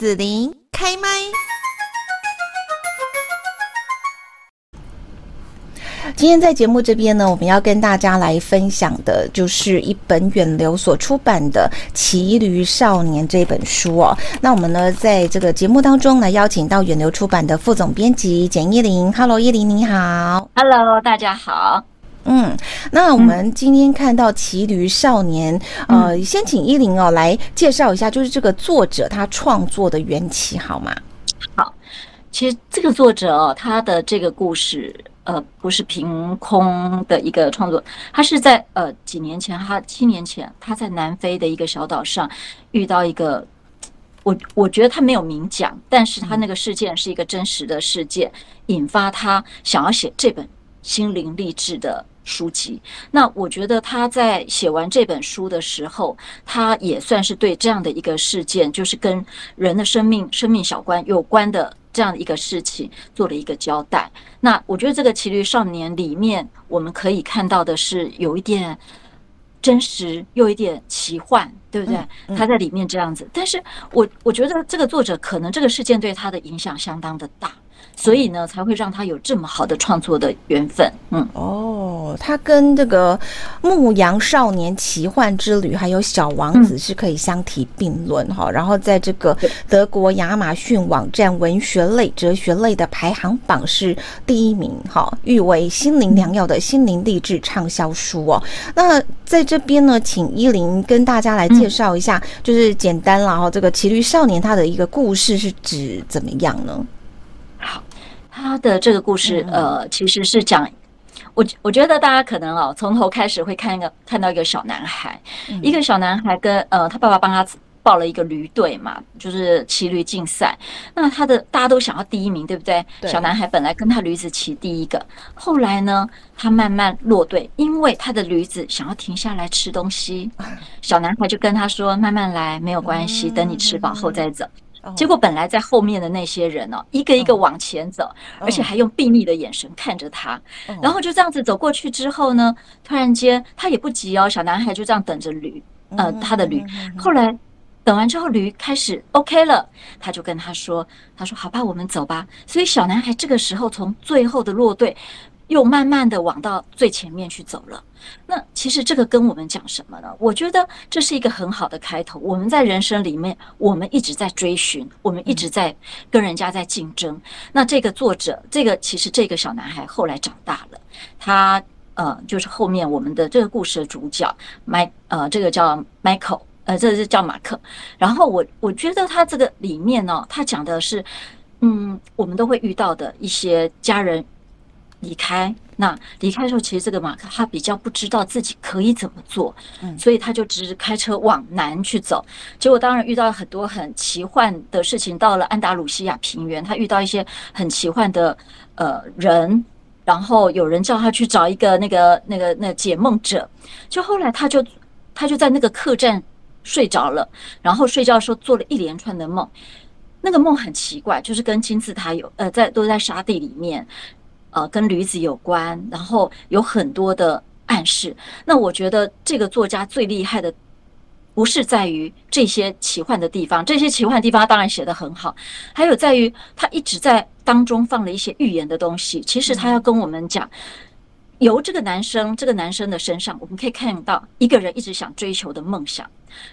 子琳开麦。今天在节目这边呢，我们要跟大家来分享的，就是一本远流所出版的《骑驴少年》这本书哦。那我们呢，在这个节目当中呢邀请到远流出版的副总编辑简依琳。Hello，依琳你好。Hello，大家好。嗯，那我们今天看到《骑驴少年》，嗯，呃，先请依琳哦来介绍一下，就是这个作者他创作的缘起好吗？好，其实这个作者哦，他的这个故事呃不是凭空的一个创作，他是在呃几年前，他七年前他在南非的一个小岛上遇到一个，我我觉得他没有明讲，但是他那个事件是一个真实的事件，引发他想要写这本心灵励志的。书籍，那我觉得他在写完这本书的时候，他也算是对这样的一个事件，就是跟人的生命、生命小关有关的这样的一个事情，做了一个交代。那我觉得这个《骑驴少年》里面，我们可以看到的是有一点真实，又一点奇幻，对不对？他在里面这样子，但是我我觉得这个作者可能这个事件对他的影响相当的大。所以呢，才会让他有这么好的创作的缘分。嗯，哦，他跟这个《牧羊少年奇幻之旅》还有《小王子》是可以相提并论哈。嗯、然后在这个德国亚马逊网站文学类、哲学类的排行榜是第一名哈，誉为心灵良药的心灵励志畅销书哦。那在这边呢，请依林跟大家来介绍一下，嗯、就是简单了哈，这个《骑驴少年》他的一个故事是指怎么样呢？好。他的这个故事，呃，其实是讲我，我觉得大家可能哦，从头开始会看一个看到一个小男孩，一个小男孩跟呃，他爸爸帮他报了一个驴队嘛，就是骑驴竞赛。那他的大家都想要第一名，对不对？小男孩本来跟他驴子骑第一个，后来呢，他慢慢落队，因为他的驴子想要停下来吃东西，小男孩就跟他说：“慢慢来，没有关系，等你吃饱后再走。”结果本来在后面的那些人哦，一个一个往前走，而且还用睥睨的眼神看着他，然后就这样子走过去之后呢，突然间他也不急哦，小男孩就这样等着驴，呃，他的驴。后来等完之后，驴开始 OK 了，他就跟他说：“他说好吧，我们走吧。”所以小男孩这个时候从最后的落队。又慢慢的往到最前面去走了。那其实这个跟我们讲什么呢？我觉得这是一个很好的开头。我们在人生里面，我们一直在追寻，我们一直在跟人家在竞争。那这个作者，这个其实这个小男孩后来长大了，他呃，就是后面我们的这个故事的主角麦呃，这个叫 Michael，呃，这是叫马克。然后我我觉得他这个里面呢，他讲的是，嗯，我们都会遇到的一些家人。离开，那离开的时候，其实这个马克他比较不知道自己可以怎么做，嗯，所以他就只是开车往南去走。结果当然遇到了很多很奇幻的事情。到了安达鲁西亚平原，他遇到一些很奇幻的呃人，然后有人叫他去找一个那个那个那解梦者。就后来他就他就在那个客栈睡着了，然后睡觉的时候做了一连串的梦。那个梦很奇怪，就是跟金字塔有呃在都在沙地里面。呃，跟驴子有关，然后有很多的暗示。那我觉得这个作家最厉害的，不是在于这些奇幻的地方，这些奇幻的地方当然写得很好，还有在于他一直在当中放了一些预言的东西。其实他要跟我们讲。由这个男生，这个男生的身上，我们可以看到一个人一直想追求的梦想。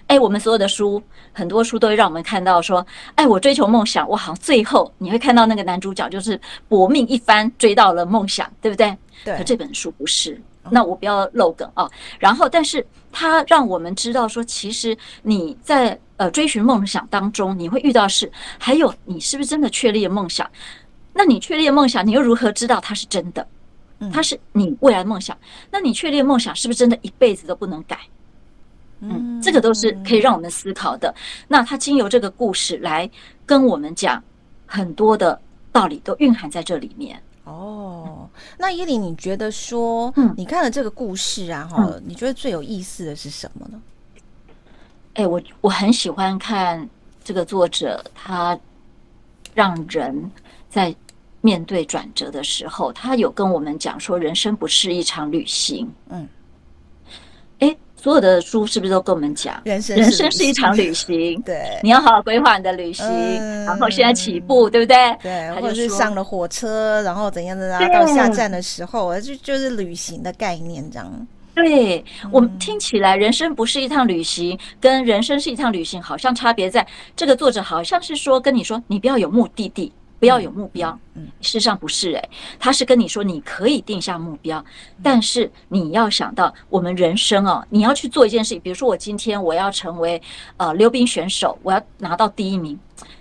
哎，我们所有的书，很多书都会让我们看到说，哎，我追求梦想，我好像最后你会看到那个男主角就是搏命一番追到了梦想，对不对？对。可这本书不是，那我不要漏梗啊。然后，但是他让我们知道说，其实你在呃追寻梦想当中，你会遇到事，还有你是不是真的确立了梦想？那你确立了梦想，你又如何知道它是真的？它是你未来的梦想，那你确立梦想是不是真的一辈子都不能改？嗯，这个都是可以让我们思考的。那他经由这个故事来跟我们讲很多的道理，都蕴含在这里面。哦，那伊琳，你觉得说，你看了这个故事啊，哈，你觉得最有意思的是什么呢？哎，我我很喜欢看这个作者，他让人在。面对转折的时候，他有跟我们讲说，人生不是一场旅行。嗯，哎，所有的书是不是都跟我们讲，人生人生是一场旅行，对，你要好好规划你的旅行，嗯、然后现在起步，对不对？对，或者是上了火车，然后怎样的，然后到下站的时候，就就是旅行的概念这样。对，我们听起来，人生不是一趟旅行，跟人生是一趟旅行，好像差别在这个作者好像是说跟你说，你不要有目的地，不要有目标。嗯，事实上不是诶，他是跟你说你可以定下目标，但是你要想到我们人生哦，你要去做一件事情，比如说我今天我要成为呃溜冰选手，我要拿到第一名，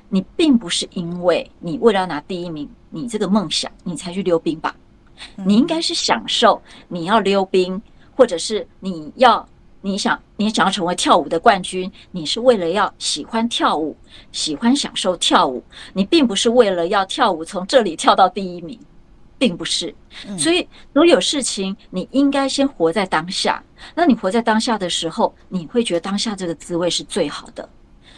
你并不是因为你为了要拿第一名，你这个梦想你才去溜冰吧？你应该是享受你要溜冰。或者是你要你想你想要成为跳舞的冠军，你是为了要喜欢跳舞，喜欢享受跳舞，你并不是为了要跳舞从这里跳到第一名，并不是。所以所有事情你应该先活在当下。那你活在当下的时候，你会觉得当下这个滋味是最好的。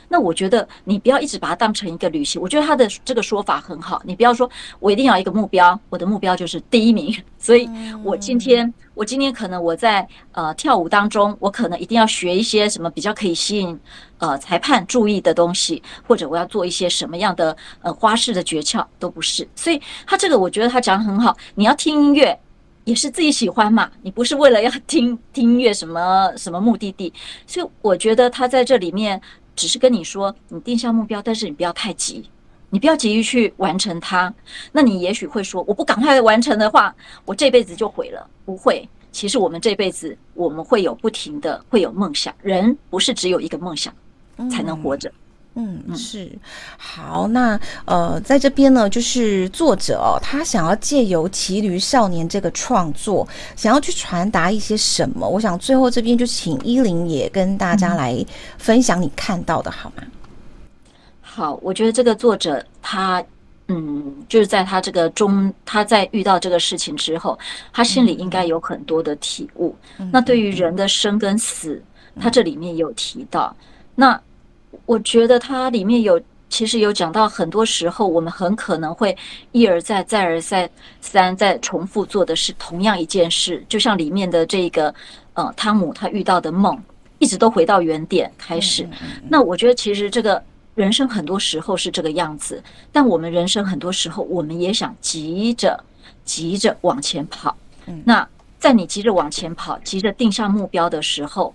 那我觉得你不要一直把它当成一个旅行。我觉得他的这个说法很好。你不要说我一定要一个目标，我的目标就是第一名。所以我今天，我今天可能我在呃跳舞当中，我可能一定要学一些什么比较可以吸引呃裁判注意的东西，或者我要做一些什么样的呃花式的诀窍，都不是。所以他这个我觉得他讲得很好。你要听音乐也是自己喜欢嘛，你不是为了要听听音乐什么什么目的地。所以我觉得他在这里面。只是跟你说，你定下目标，但是你不要太急，你不要急于去完成它。那你也许会说，我不赶快完成的话，我这辈子就毁了。不会，其实我们这辈子我们会有不停的会有梦想，人不是只有一个梦想才能活着。嗯，是。好，那呃，在这边呢，就是作者哦，他想要借由《骑驴少年》这个创作，想要去传达一些什么？我想最后这边就请依琳也跟大家来分享你看到的，好吗？好，我觉得这个作者他，嗯，就是在他这个中，他在遇到这个事情之后，他心里应该有很多的体悟。那对于人的生跟死，他这里面有提到，那。我觉得它里面有，其实有讲到，很多时候我们很可能会一而再、再而再、三再重复做的是同样一件事，就像里面的这个呃汤姆他遇到的梦，一直都回到原点开始。那我觉得其实这个人生很多时候是这个样子，但我们人生很多时候我们也想急着急着往前跑。那在你急着往前跑、急着定下目标的时候，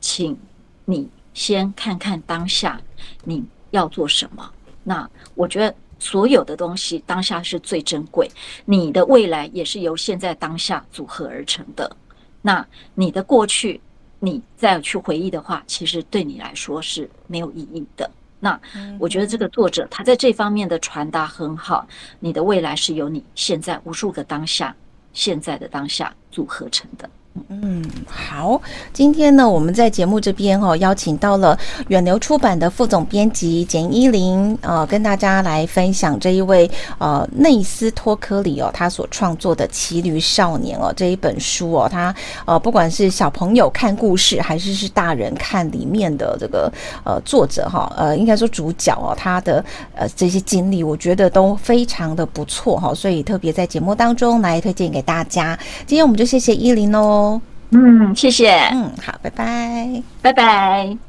请你。先看看当下你要做什么。那我觉得所有的东西当下是最珍贵，你的未来也是由现在当下组合而成的。那你的过去，你再去回忆的话，其实对你来说是没有意义的。那我觉得这个作者他在这方面的传达很好。你的未来是由你现在无数个当下、现在的当下组合成的。嗯，好，今天呢，我们在节目这边哈、哦，邀请到了远流出版的副总编辑简伊琳，呃，跟大家来分享这一位呃内斯托科里哦，他所创作的《骑驴少年》哦这一本书哦，他呃不管是小朋友看故事，还是是大人看里面的这个呃作者哈，呃应该说主角哦，他的呃这些经历，我觉得都非常的不错哈、哦，所以特别在节目当中来推荐给大家。今天我们就谢谢伊琳哦。嗯，谢谢。嗯，好，拜拜，拜拜。